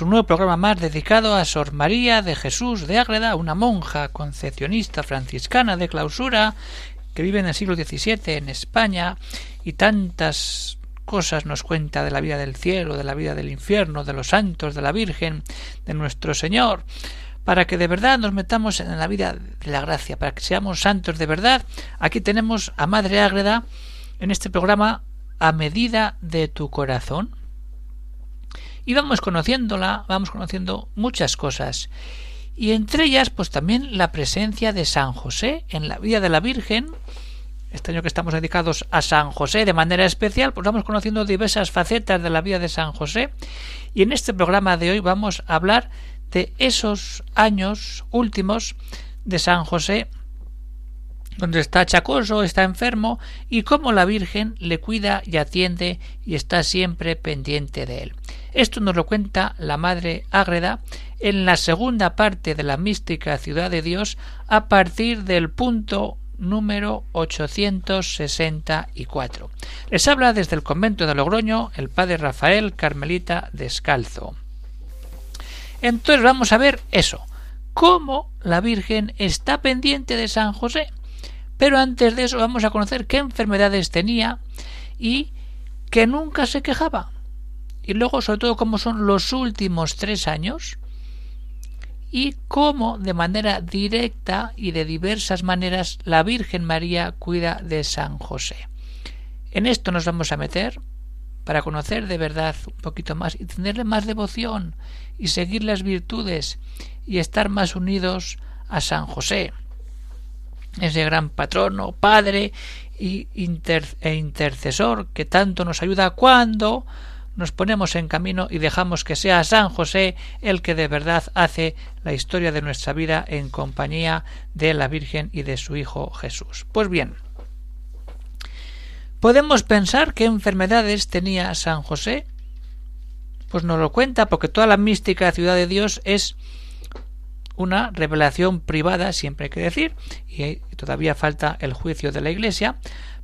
Un nuevo programa más dedicado a Sor María de Jesús de Ágreda, una monja concepcionista franciscana de clausura que vive en el siglo XVII en España y tantas cosas nos cuenta de la vida del cielo, de la vida del infierno, de los santos, de la Virgen, de nuestro Señor, para que de verdad nos metamos en la vida de la gracia, para que seamos santos de verdad. Aquí tenemos a Madre Ágreda en este programa a medida de tu corazón y vamos conociéndola, vamos conociendo muchas cosas. Y entre ellas, pues también la presencia de San José en la vida de la Virgen. Este año que estamos dedicados a San José de manera especial, pues vamos conociendo diversas facetas de la vida de San José. Y en este programa de hoy vamos a hablar de esos años últimos de San José donde está chacoso, está enfermo, y cómo la Virgen le cuida y atiende y está siempre pendiente de él. Esto nos lo cuenta la Madre Ágreda en la segunda parte de la mística Ciudad de Dios a partir del punto número 864. Les habla desde el convento de Logroño el padre Rafael Carmelita Descalzo. Entonces vamos a ver eso, cómo la Virgen está pendiente de San José. Pero antes de eso vamos a conocer qué enfermedades tenía y que nunca se quejaba y luego sobre todo cómo son los últimos tres años y cómo de manera directa y de diversas maneras la Virgen María cuida de San José. En esto nos vamos a meter para conocer de verdad un poquito más y tenerle más devoción y seguir las virtudes y estar más unidos a San José, ese gran patrono, padre y e intercesor que tanto nos ayuda cuando nos ponemos en camino y dejamos que sea San José el que de verdad hace la historia de nuestra vida en compañía de la Virgen y de su Hijo Jesús. Pues bien, ¿podemos pensar qué enfermedades tenía San José? Pues nos lo cuenta porque toda la mística Ciudad de Dios es una revelación privada, siempre hay que decir, y todavía falta el juicio de la Iglesia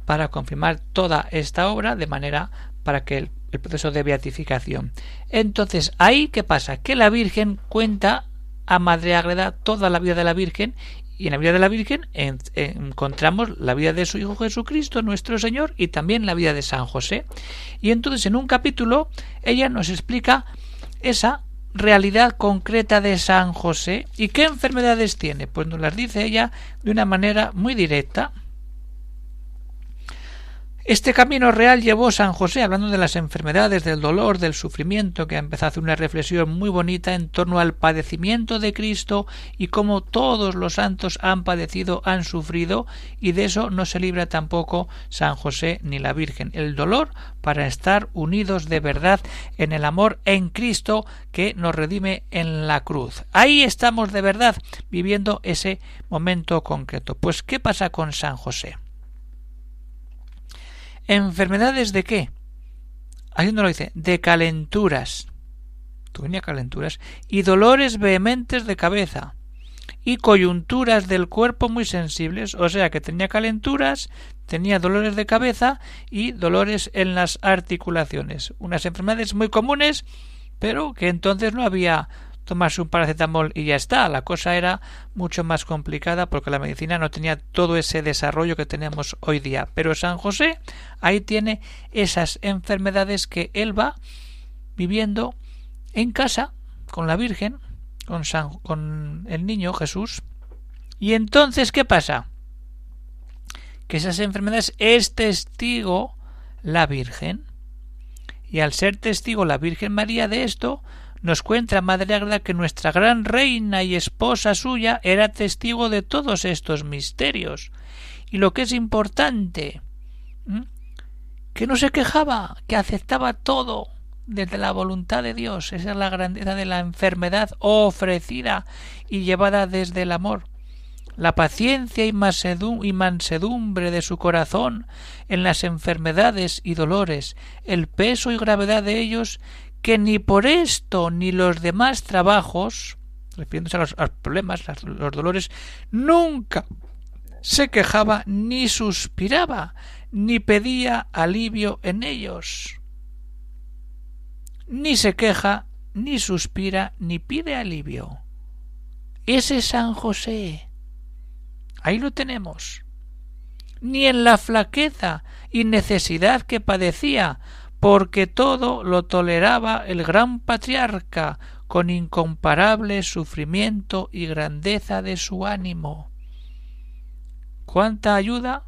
para confirmar toda esta obra de manera para que el proceso de beatificación. Entonces, ahí qué pasa? Que la Virgen cuenta a Madre Agreda toda la vida de la Virgen y en la vida de la Virgen encontramos la vida de su Hijo Jesucristo, nuestro Señor, y también la vida de San José. Y entonces en un capítulo ella nos explica esa realidad concreta de San José y qué enfermedades tiene. Pues nos las dice ella de una manera muy directa. Este camino real llevó San José, hablando de las enfermedades, del dolor, del sufrimiento, que empezó a hacer una reflexión muy bonita en torno al padecimiento de Cristo y cómo todos los santos han padecido, han sufrido, y de eso no se libra tampoco San José ni la Virgen. El dolor para estar unidos de verdad en el amor en Cristo que nos redime en la cruz. Ahí estamos de verdad viviendo ese momento concreto. Pues, ¿qué pasa con San José? ¿Enfermedades de qué? Ahí no lo dice, de calenturas. Tenía calenturas. Y dolores vehementes de cabeza. Y coyunturas del cuerpo muy sensibles. O sea que tenía calenturas, tenía dolores de cabeza y dolores en las articulaciones. Unas enfermedades muy comunes, pero que entonces no había tomarse un paracetamol y ya está. La cosa era mucho más complicada porque la medicina no tenía todo ese desarrollo que tenemos hoy día. Pero San José ahí tiene esas enfermedades que él va viviendo en casa con la Virgen, con, San, con el niño Jesús. Y entonces, ¿qué pasa? Que esas enfermedades es testigo la Virgen. Y al ser testigo la Virgen María de esto, nos cuenta Madre Agreda que nuestra gran reina y esposa suya era testigo de todos estos misterios. Y lo que es importante, que no se quejaba, que aceptaba todo desde la voluntad de Dios. Esa es la grandeza de la enfermedad ofrecida y llevada desde el amor. La paciencia y mansedumbre de su corazón en las enfermedades y dolores, el peso y gravedad de ellos, que ni por esto ni los demás trabajos, refiriéndose a los, problemas, los dolores, nunca se quejaba ni suspiraba, ni pedía alivio en ellos. Ni se queja, ni suspira, ni pide alivio. Ese San José. Ahí lo tenemos. Ni en la flaqueza y necesidad que padecía, porque todo lo toleraba el gran patriarca con incomparable sufrimiento y grandeza de su ánimo. ¿Cuánta ayuda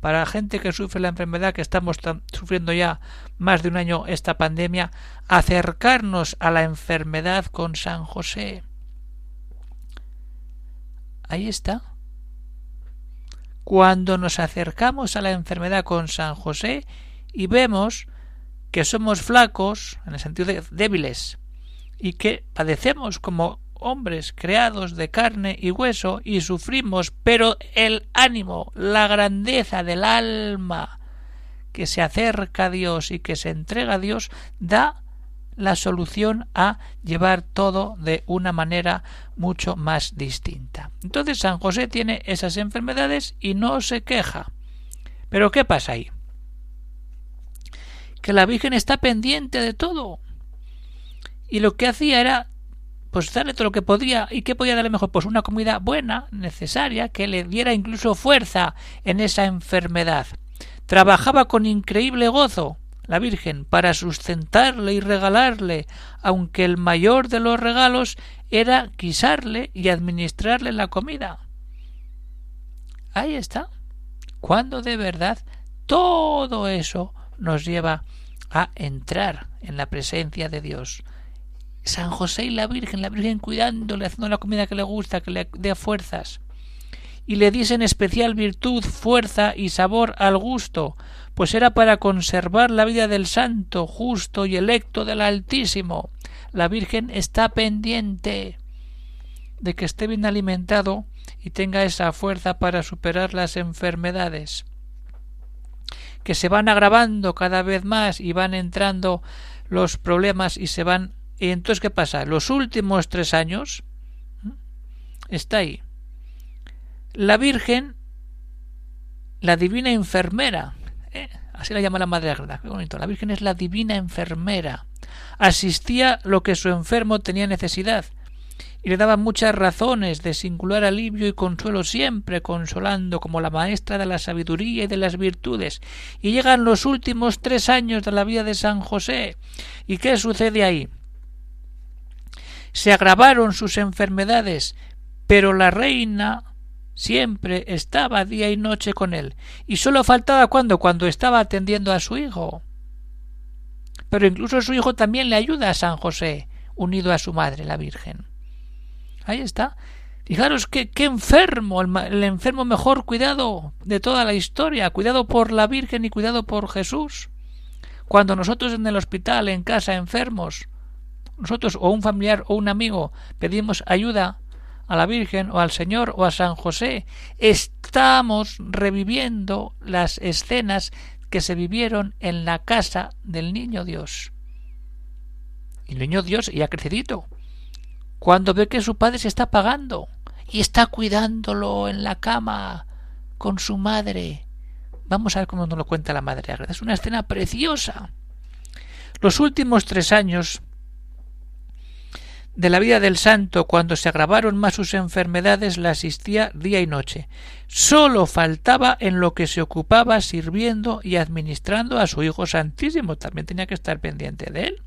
para la gente que sufre la enfermedad que estamos sufriendo ya más de un año esta pandemia, acercarnos a la enfermedad con San José? Ahí está. Cuando nos acercamos a la enfermedad con San José y vemos que somos flacos, en el sentido de débiles, y que padecemos como hombres creados de carne y hueso y sufrimos, pero el ánimo, la grandeza del alma que se acerca a Dios y que se entrega a Dios da la solución a llevar todo de una manera mucho más distinta. Entonces San José tiene esas enfermedades y no se queja. Pero ¿qué pasa ahí? Que la Virgen está pendiente de todo. Y lo que hacía era pues darle todo lo que podía. Y qué podía darle mejor pues una comida buena necesaria que le diera incluso fuerza en esa enfermedad. Trabajaba con increíble gozo la Virgen para sustentarle y regalarle aunque el mayor de los regalos era guisarle y administrarle la comida. Ahí está. Cuando de verdad todo eso nos lleva a entrar en la presencia de Dios. San José y la Virgen, la Virgen cuidándole, haciendo la comida que le gusta, que le dé fuerzas. Y le diesen especial virtud, fuerza y sabor al gusto, pues era para conservar la vida del santo, justo y electo del Altísimo. La Virgen está pendiente de que esté bien alimentado y tenga esa fuerza para superar las enfermedades que se van agravando cada vez más y van entrando los problemas y se van y entonces qué pasa los últimos tres años está ahí. La Virgen la divina enfermera ¿eh? así la llama la Madre Agreda qué bonito. La Virgen es la divina enfermera. Asistía lo que su enfermo tenía necesidad y le daba muchas razones de singular alivio y consuelo siempre consolando como la maestra de la sabiduría y de las virtudes. Y llegan los últimos tres años de la vida de San José. ¿Y qué sucede ahí? Se agravaron sus enfermedades, pero la reina siempre estaba día y noche con él, y sólo faltaba cuando cuando estaba atendiendo a su hijo. Pero incluso su hijo también le ayuda a San José, unido a su madre, la Virgen. Ahí está. Fijaros qué, qué enfermo, el, enfermo mejor cuidado de toda la historia, cuidado por la Virgen y cuidado por Jesús. Cuando nosotros en el hospital, en casa, enfermos, nosotros o un familiar o un amigo pedimos ayuda a la Virgen o al Señor o a San José, estamos reviviendo las escenas que se vivieron en la casa del niño Dios. El niño Dios ya crecidito, cuando ve que su padre se está pagando y está cuidándolo en la cama con su madre. Vamos a ver cómo nos lo cuenta la madre Es una escena preciosa. Los últimos tres años de la vida del santo, cuando se agravaron más sus enfermedades, la asistía día y noche. Sólo faltaba en lo que se ocupaba sirviendo y administrando a su Hijo Santísimo. También tenía que estar pendiente de él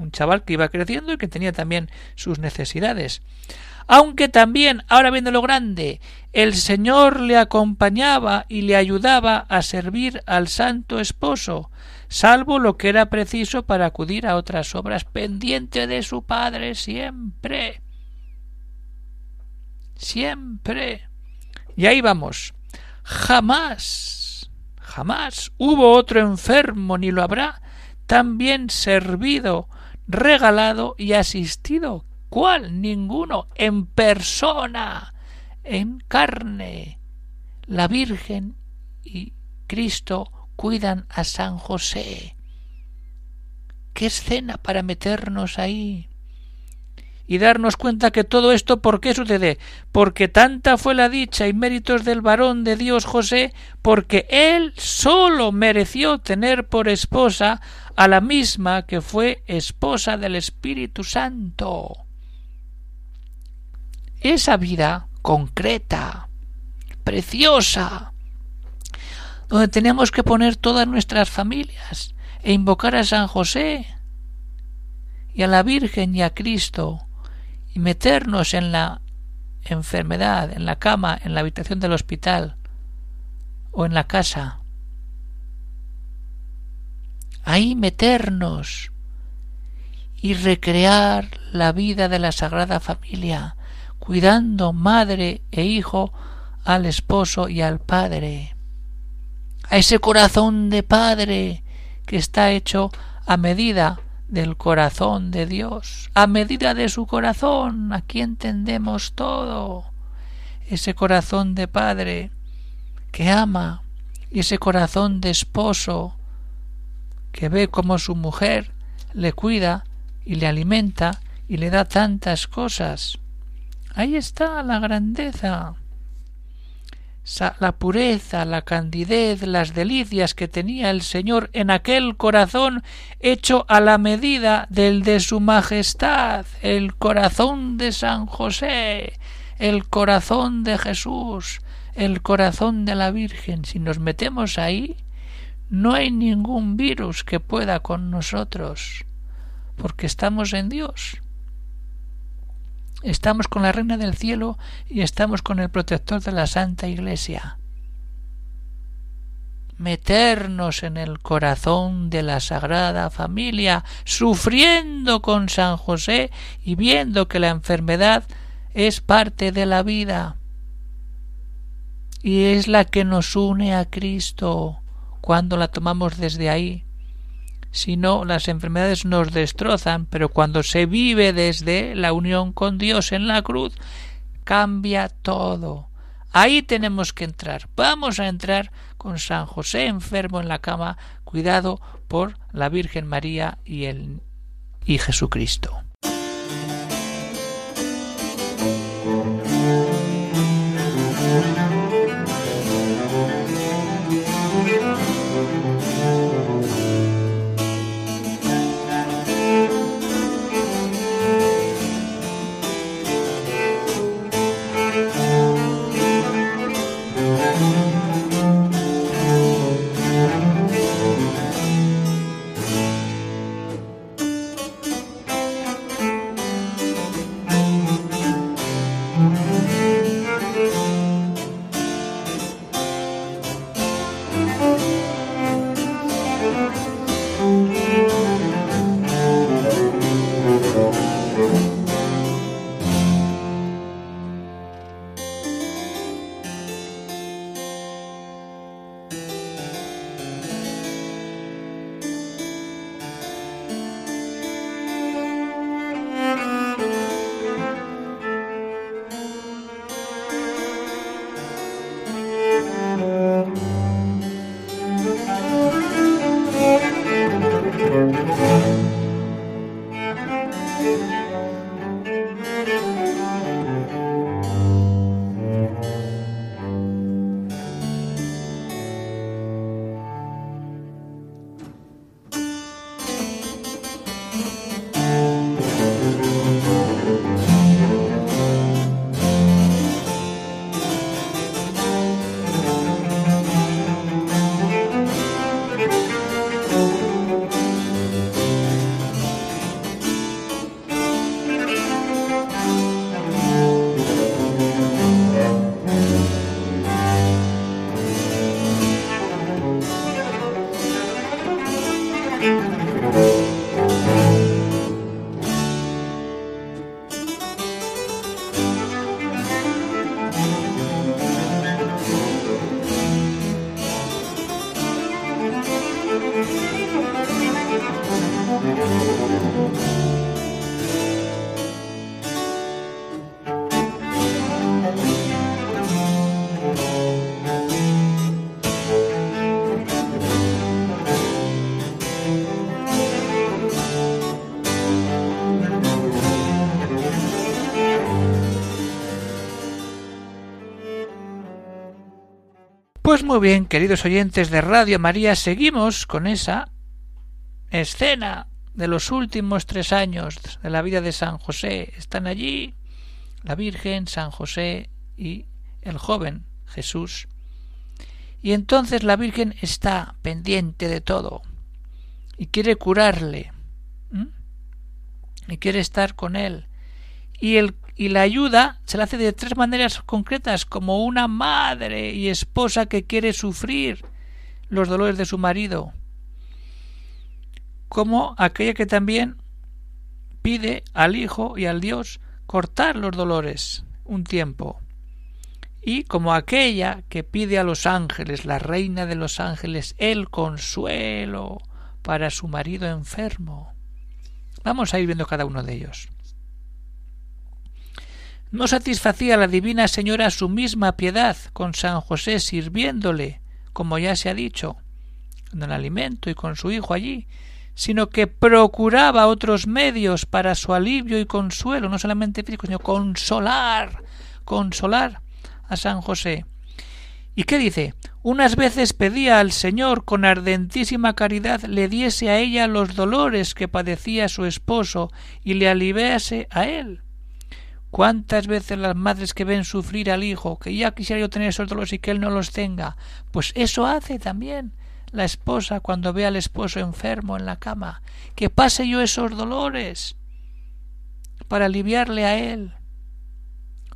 un chaval que iba creciendo y que tenía también sus necesidades. Aunque también, ahora viendo lo grande, el Señor le acompañaba y le ayudaba a servir al Santo Esposo, salvo lo que era preciso para acudir a otras obras pendiente de su Padre siempre. Siempre. Y ahí vamos. Jamás, jamás hubo otro enfermo ni lo habrá también servido, regalado y asistido. ¿Cuál? Ninguno. En persona, en carne. La Virgen y Cristo cuidan a San José. ¿Qué escena para meternos ahí? y darnos cuenta que todo esto ¿por qué sucede? Porque tanta fue la dicha y méritos del varón de Dios José, porque él sólo mereció tener por esposa a la misma que fue esposa del Espíritu Santo. Esa vida concreta, preciosa, donde tenemos que poner todas nuestras familias e invocar a San José y a la Virgen y a Cristo y meternos en la enfermedad, en la cama, en la habitación del hospital o en la casa. Ahí meternos y recrear la vida de la Sagrada Familia, cuidando madre e hijo al esposo y al padre, a ese corazón de padre que está hecho a medida del corazón de Dios, a medida de su corazón, aquí entendemos todo, ese corazón de padre que ama y ese corazón de esposo que ve cómo su mujer le cuida y le alimenta y le da tantas cosas. Ahí está la grandeza la pureza, la candidez, las delicias que tenía el Señor en aquel corazón hecho a la medida del de su majestad, el corazón de San José, el corazón de Jesús, el corazón de la Virgen. Si nos metemos ahí, no hay ningún virus que pueda con nosotros, porque estamos en Dios. Estamos con la Reina del Cielo y estamos con el protector de la Santa Iglesia. Meternos en el corazón de la Sagrada Familia, sufriendo con San José y viendo que la enfermedad es parte de la vida y es la que nos une a Cristo cuando la tomamos desde ahí. Si no, las enfermedades nos destrozan, pero cuando se vive desde la unión con Dios en la cruz, cambia todo. Ahí tenemos que entrar. Vamos a entrar con San José enfermo en la cama, cuidado por la Virgen María y el y Jesucristo. Pues muy bien, queridos oyentes de Radio María, seguimos con esa escena de los últimos tres años de la vida de San José. Están allí la Virgen, San José y el joven Jesús. Y entonces la Virgen está pendiente de todo y quiere curarle y quiere estar con él. Y, el, y la ayuda se la hace de tres maneras concretas, como una madre y esposa que quiere sufrir los dolores de su marido, como aquella que también pide al Hijo y al Dios cortar los dolores un tiempo, y como aquella que pide a los ángeles, la reina de los ángeles, el consuelo para su marido enfermo. Vamos a ir viendo cada uno de ellos. No satisfacía la divina señora su misma piedad con San José sirviéndole, como ya se ha dicho, con el alimento y con su hijo allí, sino que procuraba otros medios para su alivio y consuelo, no solamente físico, sino consolar, consolar a San José. ¿Y qué dice? Unas veces pedía al Señor con ardentísima caridad le diese a ella los dolores que padecía su esposo y le aliviase a él. ¿Cuántas veces las madres que ven sufrir al hijo, que ya quisiera yo tener esos dolores y que él no los tenga? Pues eso hace también la esposa cuando ve al esposo enfermo en la cama, que pase yo esos dolores para aliviarle a él.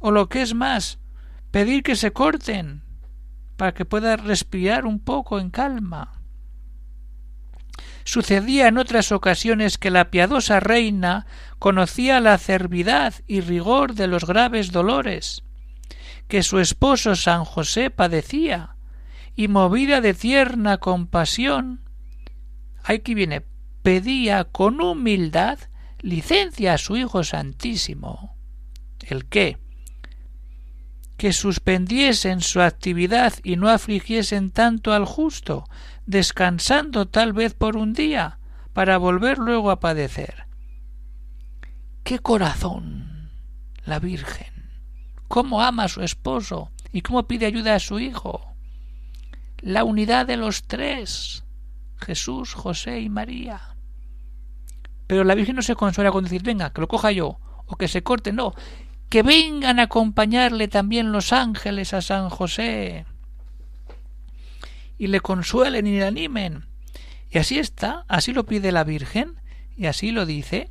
O lo que es más, pedir que se corten para que pueda respirar un poco en calma. Sucedía en otras ocasiones que la piadosa reina conocía la acervidad y rigor de los graves dolores que su esposo San José padecía, y movida de tierna compasión, aquí viene, pedía con humildad licencia a su Hijo Santísimo, el que, que suspendiesen su actividad y no afligiesen tanto al justo, descansando tal vez por un día, para volver luego a padecer. ¡Qué corazón! La Virgen. cómo ama a su esposo y cómo pide ayuda a su hijo. La unidad de los tres Jesús, José y María. Pero la Virgen no se consuela con decir venga, que lo coja yo, o que se corte, no, que vengan a acompañarle también los ángeles a San José y le consuelen y le animen. Y así está, así lo pide la Virgen y así lo dice.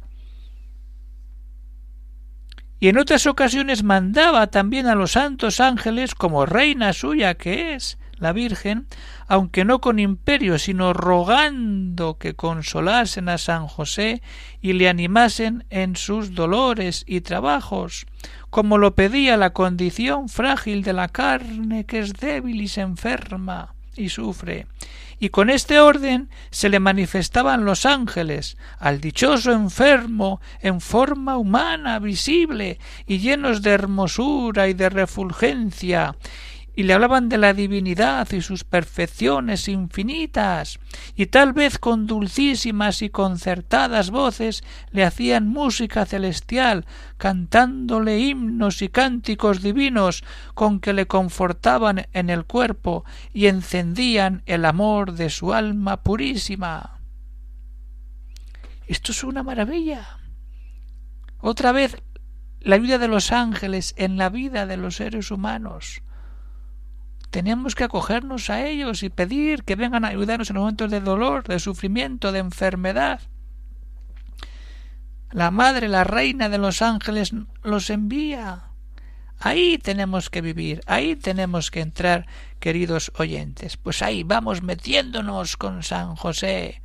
Y en otras ocasiones mandaba también a los santos ángeles, como reina suya que es, la Virgen, aunque no con imperio, sino rogando que consolasen a San José y le animasen en sus dolores y trabajos, como lo pedía la condición frágil de la carne que es débil y se enferma y sufre. Y con este orden se le manifestaban los ángeles al dichoso enfermo en forma humana, visible y llenos de hermosura y de refulgencia, y le hablaban de la divinidad y sus perfecciones infinitas, y tal vez con dulcísimas y concertadas voces le hacían música celestial, cantándole himnos y cánticos divinos con que le confortaban en el cuerpo y encendían el amor de su alma purísima. Esto es una maravilla. Otra vez la vida de los ángeles en la vida de los seres humanos tenemos que acogernos a ellos y pedir que vengan a ayudarnos en momentos de dolor, de sufrimiento, de enfermedad. La Madre, la Reina de los ángeles, los envía. Ahí tenemos que vivir, ahí tenemos que entrar, queridos oyentes. Pues ahí vamos metiéndonos con San José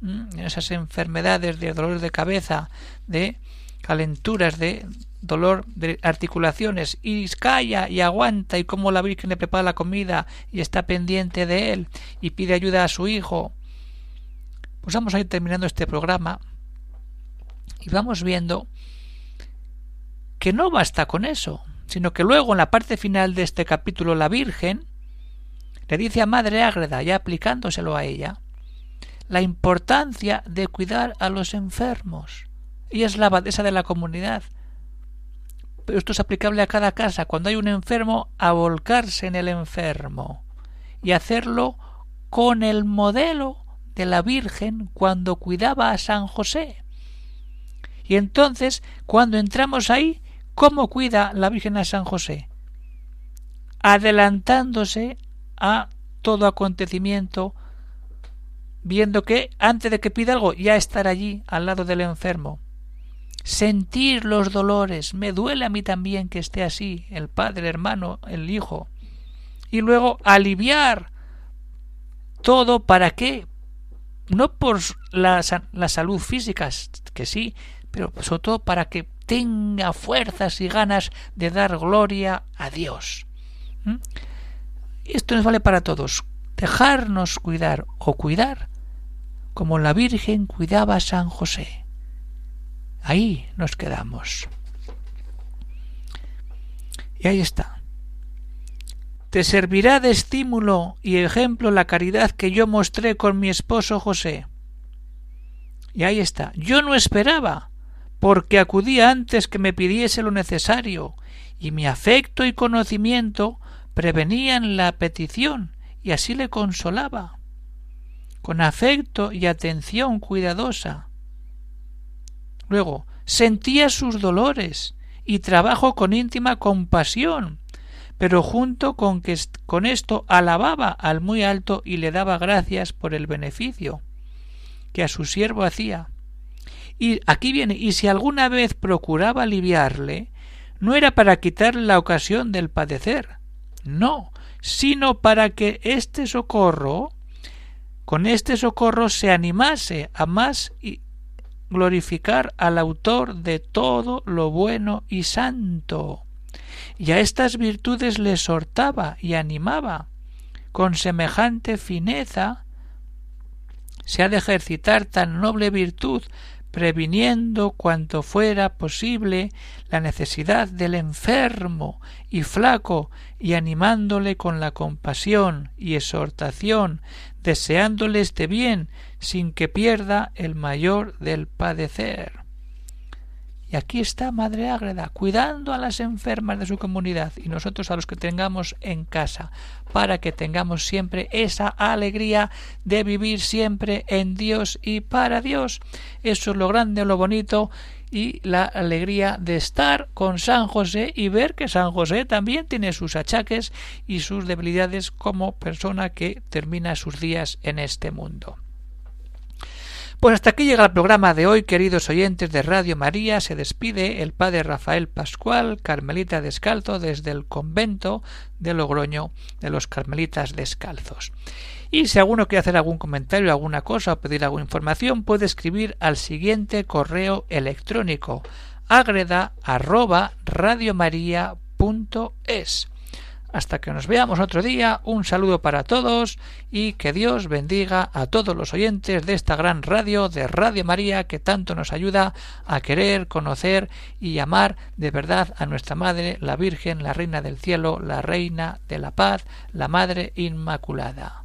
en esas enfermedades de dolor de cabeza, de calenturas, de dolor de articulaciones y calla y aguanta y como la Virgen le prepara la comida y está pendiente de él y pide ayuda a su hijo. Pues vamos a ir terminando este programa y vamos viendo que no basta con eso, sino que luego en la parte final de este capítulo la Virgen le dice a Madre Ágreda, ya aplicándoselo a ella, la importancia de cuidar a los enfermos. Ella es la abadesa de la comunidad, esto es aplicable a cada casa. Cuando hay un enfermo, a volcarse en el enfermo y hacerlo con el modelo de la Virgen cuando cuidaba a San José. Y entonces, cuando entramos ahí, ¿cómo cuida la Virgen a San José? Adelantándose a todo acontecimiento, viendo que antes de que pida algo ya estar allí al lado del enfermo. Sentir los dolores, me duele a mí también que esté así, el padre, el hermano, el hijo. Y luego aliviar todo para qué? No por la, la salud física, que sí, pero sobre todo para que tenga fuerzas y ganas de dar gloria a Dios. ¿Mm? Esto nos vale para todos. Dejarnos cuidar o cuidar como la Virgen cuidaba a San José. Ahí nos quedamos. Y ahí está. Te servirá de estímulo y ejemplo la caridad que yo mostré con mi esposo José. Y ahí está. Yo no esperaba, porque acudí antes que me pidiese lo necesario, y mi afecto y conocimiento prevenían la petición, y así le consolaba. Con afecto y atención cuidadosa. Luego, sentía sus dolores y trabajo con íntima compasión, pero junto con que con esto alababa al muy alto y le daba gracias por el beneficio que a su siervo hacía. Y aquí viene, y si alguna vez procuraba aliviarle, no era para quitarle la ocasión del padecer, no, sino para que este socorro, con este socorro se animase a más y glorificar al autor de todo lo bueno y santo y a estas virtudes le exhortaba y animaba. Con semejante fineza se ha de ejercitar tan noble virtud, previniendo cuanto fuera posible la necesidad del enfermo y flaco, y animándole con la compasión y exhortación, deseándole este bien, sin que pierda el mayor del padecer. Y aquí está Madre Ágreda, cuidando a las enfermas de su comunidad y nosotros a los que tengamos en casa, para que tengamos siempre esa alegría de vivir siempre en Dios y para Dios. Eso es lo grande, lo bonito y la alegría de estar con San José y ver que San José también tiene sus achaques y sus debilidades como persona que termina sus días en este mundo. Pues hasta aquí llega el programa de hoy, queridos oyentes de Radio María. Se despide el padre Rafael Pascual, Carmelita Descalzo, desde el convento de Logroño de los Carmelitas Descalzos. Y si alguno quiere hacer algún comentario, alguna cosa o pedir alguna información, puede escribir al siguiente correo electrónico agreda hasta que nos veamos otro día, un saludo para todos y que Dios bendiga a todos los oyentes de esta gran radio de Radio María que tanto nos ayuda a querer, conocer y amar de verdad a nuestra Madre, la Virgen, la Reina del Cielo, la Reina de la Paz, la Madre Inmaculada.